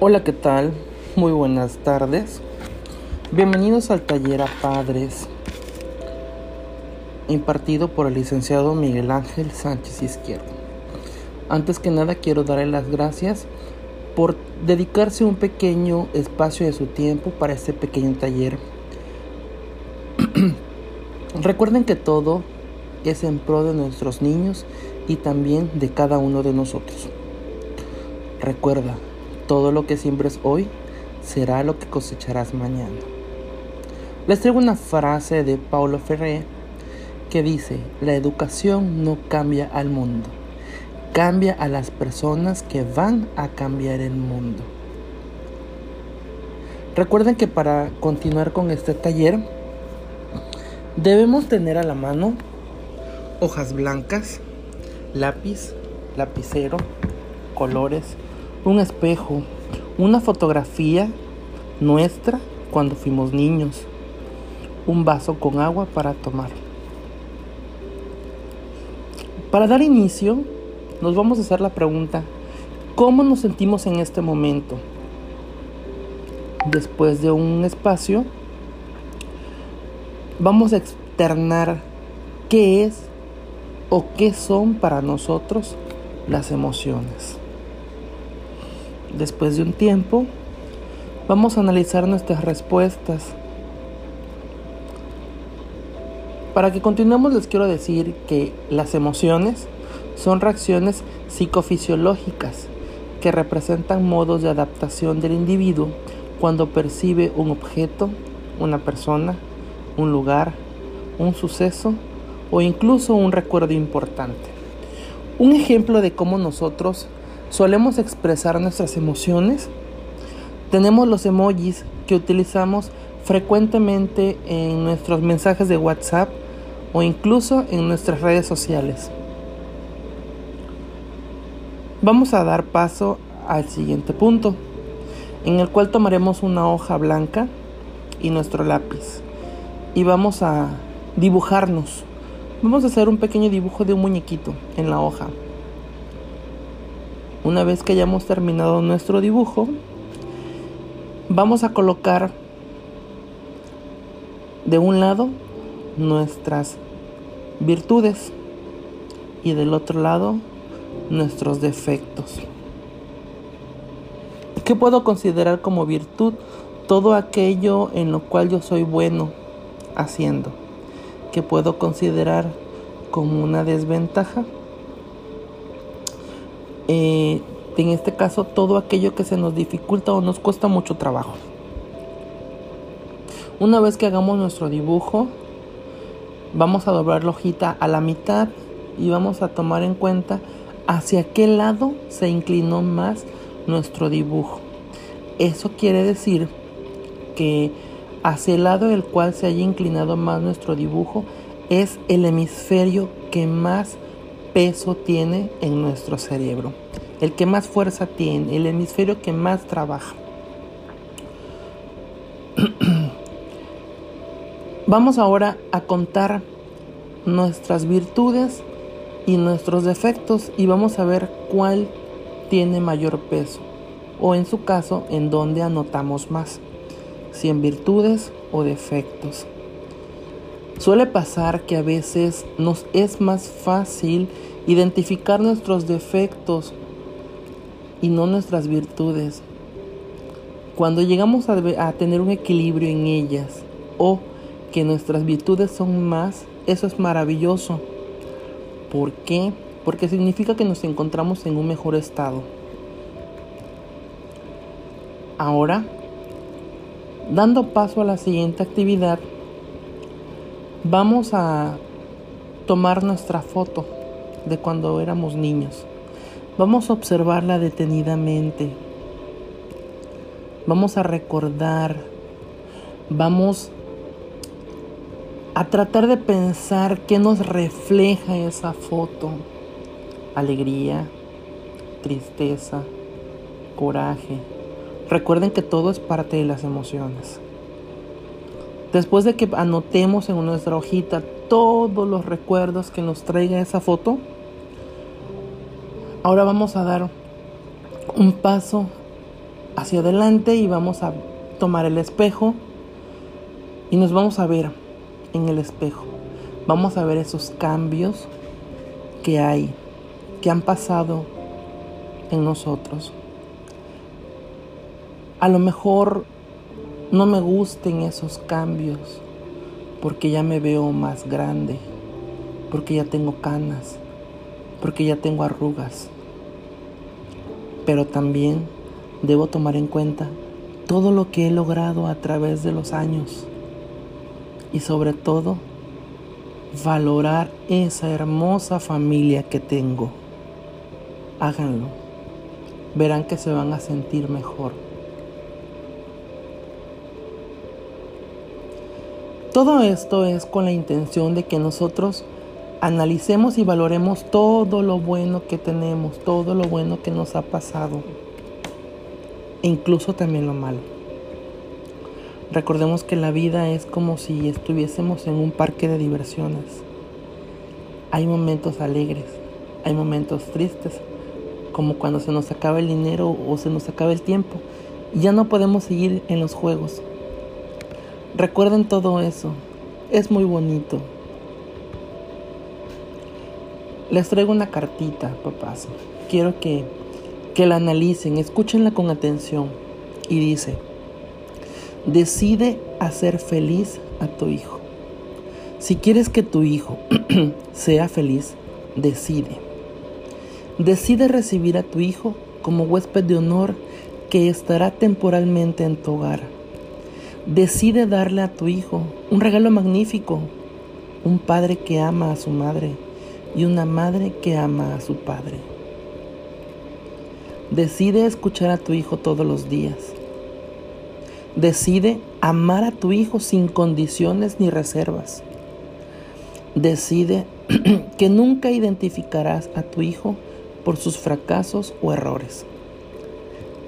Hola, ¿qué tal? Muy buenas tardes. Bienvenidos al taller a padres impartido por el licenciado Miguel Ángel Sánchez Izquierdo. Antes que nada quiero darle las gracias por dedicarse un pequeño espacio de su tiempo para este pequeño taller. Recuerden que todo es en pro de nuestros niños y también de cada uno de nosotros. Recuerda, todo lo que siembres hoy será lo que cosecharás mañana. Les traigo una frase de Paulo Ferré que dice, la educación no cambia al mundo, cambia a las personas que van a cambiar el mundo. Recuerden que para continuar con este taller debemos tener a la mano hojas blancas, lápiz, lapicero, colores, un espejo, una fotografía nuestra cuando fuimos niños, un vaso con agua para tomar. Para dar inicio, nos vamos a hacer la pregunta, ¿cómo nos sentimos en este momento? Después de un espacio, vamos a externar qué es o qué son para nosotros las emociones. Después de un tiempo, vamos a analizar nuestras respuestas. Para que continuemos les quiero decir que las emociones son reacciones psicofisiológicas que representan modos de adaptación del individuo cuando percibe un objeto, una persona, un lugar, un suceso o incluso un recuerdo importante. Un ejemplo de cómo nosotros solemos expresar nuestras emociones. Tenemos los emojis que utilizamos frecuentemente en nuestros mensajes de WhatsApp o incluso en nuestras redes sociales. Vamos a dar paso al siguiente punto, en el cual tomaremos una hoja blanca y nuestro lápiz y vamos a dibujarnos. Vamos a hacer un pequeño dibujo de un muñequito en la hoja. Una vez que hayamos terminado nuestro dibujo, vamos a colocar de un lado nuestras virtudes y del otro lado nuestros defectos. ¿Qué puedo considerar como virtud? Todo aquello en lo cual yo soy bueno haciendo. ¿Qué puedo considerar como una desventaja? Eh, en este caso todo aquello que se nos dificulta o nos cuesta mucho trabajo. Una vez que hagamos nuestro dibujo, vamos a doblar la hojita a la mitad y vamos a tomar en cuenta hacia qué lado se inclinó más nuestro dibujo. Eso quiere decir que hacia el lado del cual se haya inclinado más nuestro dibujo es el hemisferio que más peso tiene en nuestro cerebro, el que más fuerza tiene, el hemisferio que más trabaja. Vamos ahora a contar nuestras virtudes y nuestros defectos y vamos a ver cuál tiene mayor peso o en su caso en dónde anotamos más, si en virtudes o defectos. Suele pasar que a veces nos es más fácil identificar nuestros defectos y no nuestras virtudes. Cuando llegamos a, tener un equilibrio en ellas o que nuestras virtudes son más, eso es maravilloso. ¿Por qué? Porque significa que nos encontramos en un mejor estado. Ahora, dando paso a la siguiente actividad, Vamos a tomar nuestra foto de cuando éramos niños. Vamos a observarla detenidamente. Vamos a recordar. Vamos a tratar de pensar qué nos refleja esa foto. Alegría, tristeza, coraje. Recuerden que todo es parte de las emociones. Después de que anotemos en nuestra hojita todos los recuerdos que nos traiga esa foto, Ahora vamos a dar un paso hacia adelante y vamos a tomar el espejo y nos vamos a ver en el espejo. Vamos a ver esos cambios que hay, que han pasado en nosotros. A lo mejor no me gusten esos cambios porque ya me veo más grande, porque ya tengo canas, porque ya tengo arrugas. Pero también debo tomar en cuenta todo lo que he logrado a través de los años y sobre todo valorar esa hermosa familia que tengo. Háganlo. Verán que se van a sentir mejor. Todo esto es con la intención de que nosotros analicemos y valoremos todo lo bueno que tenemos, todo lo bueno que nos ha pasado, e incluso también lo malo. Recordemos que la vida es como si estuviésemos en un parque de diversiones. Hay momentos alegres, hay momentos tristes, como cuando se nos acaba el dinero o se nos acaba el tiempo y ya no podemos seguir en los juegos. Recuerden todo eso, es muy bonito. Les traigo una cartita, papás. Quiero que, que la analicen, escúchenla con atención. Y dice, decide hacer feliz a tu hijo. Si quieres que tu hijo sea feliz, decide. Decide recibir a tu hijo como huésped de honor que estará temporalmente en tu hogar. Decide darle a tu hijo un regalo magnífico, un padre que ama a su madre y una madre que ama a su padre. Decide escuchar a tu hijo todos los días. Decide amar a tu hijo sin condiciones ni reservas. Decide que nunca identificarás a tu hijo por sus fracasos o errores.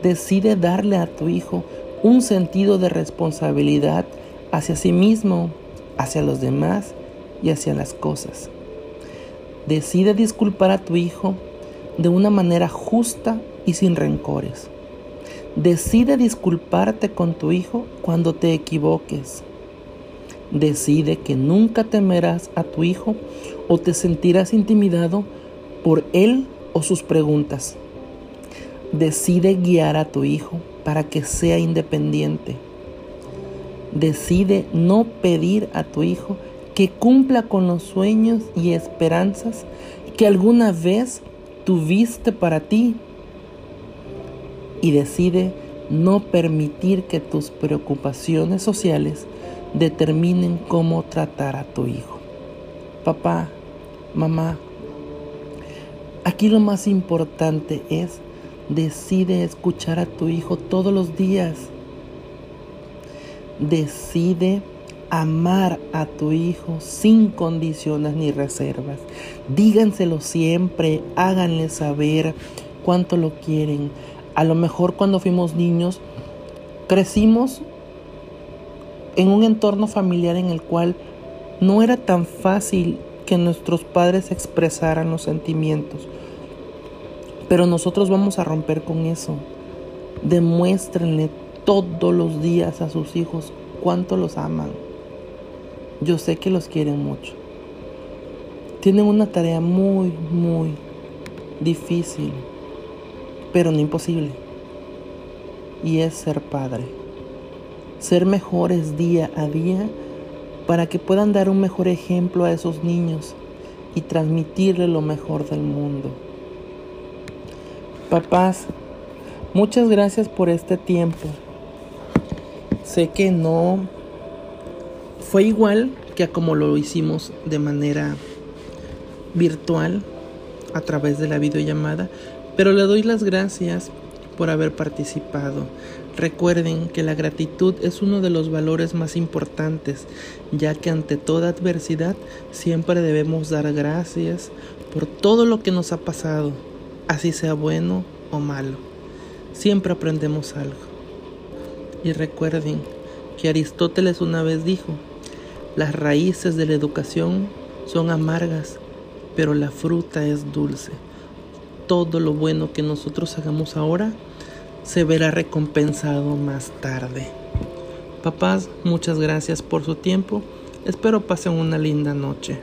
Decide darle a tu hijo un sentido de responsabilidad hacia sí mismo, hacia los demás y hacia las cosas. Decide disculpar a tu hijo de una manera justa y sin rencores. Decide disculparte con tu hijo cuando te equivoques. Decide que nunca temerás a tu hijo o te sentirás intimidado por él o sus preguntas. Decide guiar a tu hijo para que sea independiente. Decide no pedir a tu hijo que cumpla con los sueños y esperanzas que alguna vez tuviste para ti. Y decide no permitir que tus preocupaciones sociales determinen cómo tratar a tu hijo. Papá, mamá, aquí lo más importante es decide escuchar a tu hijo todos los días. Decide amar a tu hijo sin condiciones ni reservas. Díganselo siempre, háganle saber cuánto lo quieren. A lo mejor cuando fuimos niños crecimos en un entorno familiar en el cual no era tan fácil que nuestros padres expresaran los sentimientos. Pero nosotros vamos a romper con eso. Demuéstrenle todos los días a sus hijos cuánto los aman. Yo sé que los quieren mucho. Tienen una tarea muy, muy difícil, pero no imposible. Y es ser padre. Ser mejores día a día para que puedan dar un mejor ejemplo a esos niños y transmitirle lo mejor del mundo. Papás, muchas gracias por este tiempo. Sé que no fue igual que como lo hicimos de manera virtual a través de la videollamada, pero le doy las gracias por haber participado. Recuerden que la gratitud es uno de los valores más importantes, ya que ante toda adversidad siempre debemos dar gracias por todo lo que nos ha pasado, así sea bueno o malo. Siempre aprendemos algo. Y recuerden que Aristóteles una vez dijo, las raíces de la educación son amargas, pero la fruta es dulce. todo lo bueno que nosotros hagamos ahora se verá recompensado más tarde. Papás, muchas gracias por su tiempo. Espero pasen una linda noche.